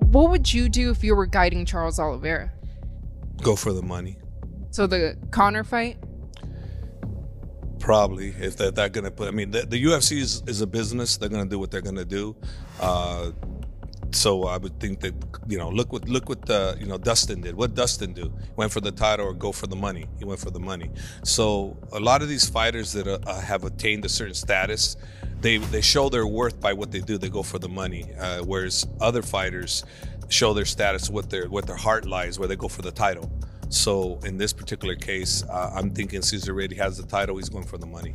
What would you do if you were guiding Charles Oliveira? Go for the money. So the Connor fight? Probably, if they're, going to put. I mean, the, the UFC is, is a business. They're going to do what they're going to do. Uh, so I would think that you know, look what look what uh, you know Dustin did. What Dustin do? Went for the title or go for the money? He went for the money. So a lot of these fighters that uh, have attained a certain status, they they show their worth by what they do. They go for the money. Uh, whereas other fighters show their status what their what their heart lies, where they go for the title. So in this particular case, uh, I'm thinking Cesar already has the title. He's going for the money.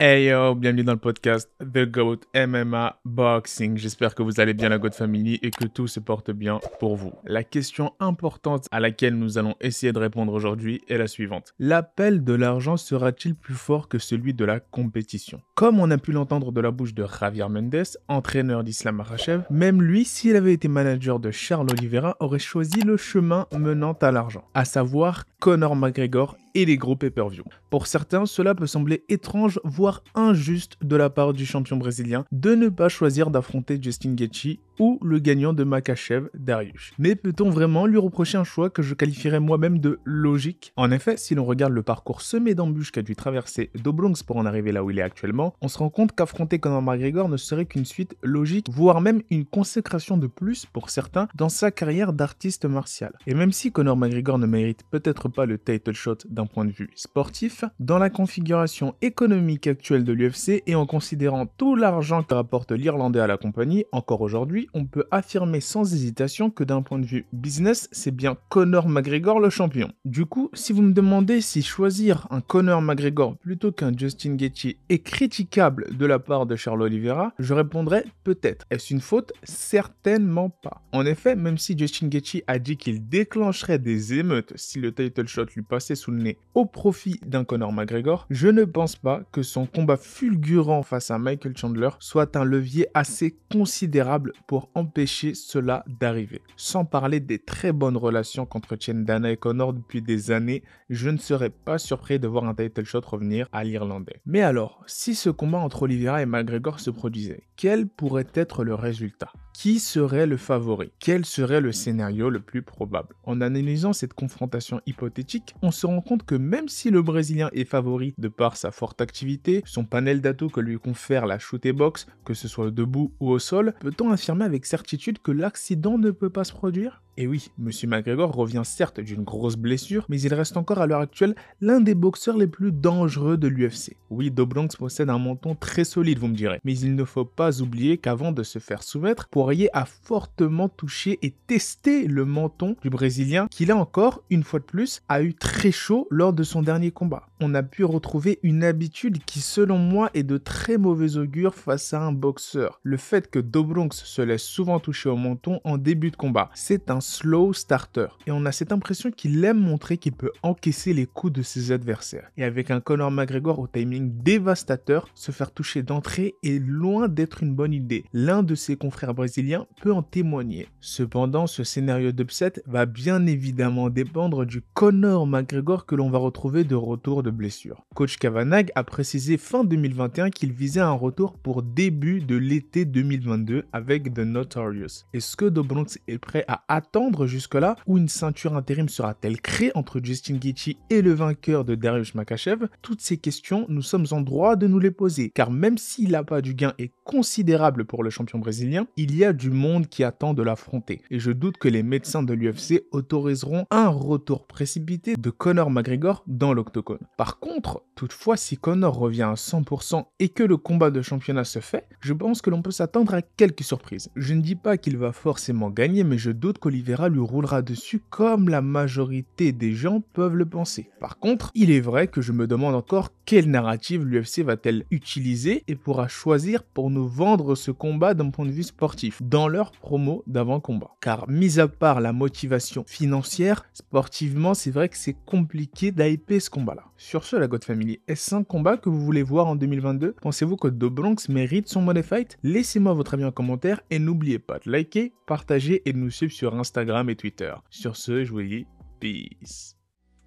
Hey yo, bienvenue dans le podcast The GOAT MMA Boxing. J'espère que vous allez bien la GOAT Family et que tout se porte bien pour vous. La question importante à laquelle nous allons essayer de répondre aujourd'hui est la suivante. L'appel de l'argent sera-t-il plus fort que celui de la compétition? Comme on a pu l'entendre de la bouche de Javier Mendes, entraîneur d'Islam Makhachev, même lui, s'il avait été manager de Charles Oliveira, aurait choisi le chemin menant à l'argent, à savoir Conor McGregor et les gros pay-per-view. Pour certains, cela peut sembler étrange, voire injuste de la part du champion brésilien de ne pas choisir d'affronter Justin Gaethje ou le gagnant de Makachev, Darius. Mais peut-on vraiment lui reprocher un choix que je qualifierais moi-même de logique? En effet, si l'on regarde le parcours semé d'embûches qu'a dû traverser Dobronx pour en arriver là où il est actuellement, on se rend compte qu'affronter Conor McGregor ne serait qu'une suite logique, voire même une consécration de plus pour certains dans sa carrière d'artiste martial. Et même si Conor McGregor ne mérite peut-être pas le title shot d'un point de vue sportif, dans la configuration économique actuelle de l'UFC et en considérant tout l'argent que rapporte l'Irlandais à la compagnie, encore aujourd'hui, on peut affirmer sans hésitation que d'un point de vue business, c'est bien Conor McGregor le champion. Du coup, si vous me demandez si choisir un Conor McGregor plutôt qu'un Justin Gaethje est critiquable de la part de Charles Oliveira, je répondrais peut-être. Est-ce une faute? Certainement pas. En effet, même si Justin Gaethje a dit qu'il déclencherait des émeutes si le title shot lui passait sous le nez au profit d'un Conor McGregor, je ne pense pas que son combat fulgurant face à Michael Chandler soit un levier assez considérable pour empêcher cela d'arriver. Sans parler des très bonnes relations qu'entretiennent Dana et Connor depuis des années, je ne serais pas surpris de voir un title shot revenir à l'Irlandais. Mais alors, si ce combat entre Oliveira et McGregor se produisait, quel pourrait être le résultat? Qui serait le favori? Quel serait le scénario le plus probable? En analysant cette confrontation hypothétique, on se rend compte que même si le Brésilien est favori de par sa forte activité, son panel d'atouts que lui confère la shoot et box, que ce soit debout ou au sol, peut-on affirmer avec certitude que l'accident ne peut pas se produire et oui, Monsieur McGregor revient certes d'une grosse blessure, mais il reste encore à l'heure actuelle l'un des boxeurs les plus dangereux de l'UFC. Oui, Dobronx possède un menton très solide, vous me direz, mais il ne faut pas oublier qu'avant de se faire soumettre, Poirier a fortement touché et testé le menton du Brésilien, qui là encore, une fois de plus, a eu très chaud lors de son dernier combat. On a pu retrouver une habitude qui, selon moi, est de très mauvais augure face à un boxeur. Le fait que Dobronx se laisse souvent toucher au menton en début de combat, c'est un slow starter et on a cette impression qu'il aime montrer qu'il peut encaisser les coups de ses adversaires. Et avec un Conor McGregor au timing dévastateur, se faire toucher d'entrée est loin d'être une bonne idée. L'un de ses confrères brésiliens peut en témoigner. Cependant, ce scénario d'upset va bien évidemment dépendre du Conor McGregor que l'on va retrouver de retour de blessure. Coach Kavanagh a précisé fin 2021 qu'il visait un retour pour début de l'été 2022 avec The Notorious. Est-ce que Dobronx est prêt à attendre jusque-là ou une ceinture intérim sera-t-elle créée entre Justin Gaethje et le vainqueur de Darius Makachev Toutes ces questions, nous sommes en droit de nous les poser, car même si l'appât du gain est considérable pour le champion brésilien, il y a du monde qui attend de l'affronter, et je doute que les médecins de l'UFC autoriseront un retour précipité de Conor McGregor dans l'octogone. Par contre, toutefois, si Conor revient à 100% et que le combat de championnat se fait, je pense que l'on peut s'attendre à quelques surprises. Je ne dis pas qu'il va forcément gagner, mais je doute qu'Olivier Vera lui roulera dessus comme la majorité des gens peuvent le penser. Par contre, il est vrai que je me demande encore quelle narrative l'UFC va-t-elle utiliser et pourra choisir pour nous vendre ce combat d'un point de vue sportif dans leur promo d'avant-combat. Car mis à part la motivation financière, sportivement c'est vrai que c'est compliqué d'hyper ce combat-là. Sur ce, la God Family, est-ce un combat que vous voulez voir en 2022 Pensez-vous que The Bronx mérite son money fight? Laissez-moi votre avis en commentaire et n'oubliez pas de liker, partager et de nous suivre sur Instagram et Twitter. Sur ce, je vous dis peace.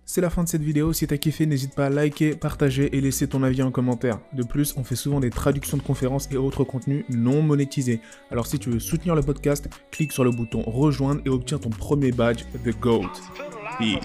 C'est la fin de cette vidéo, si t'as kiffé n'hésite pas à liker, partager et laisser ton avis en commentaire. De plus, on fait souvent des traductions de conférences et autres contenus non monétisés. Alors si tu veux soutenir le podcast, clique sur le bouton rejoindre et obtiens ton premier badge The GOAT. Peace.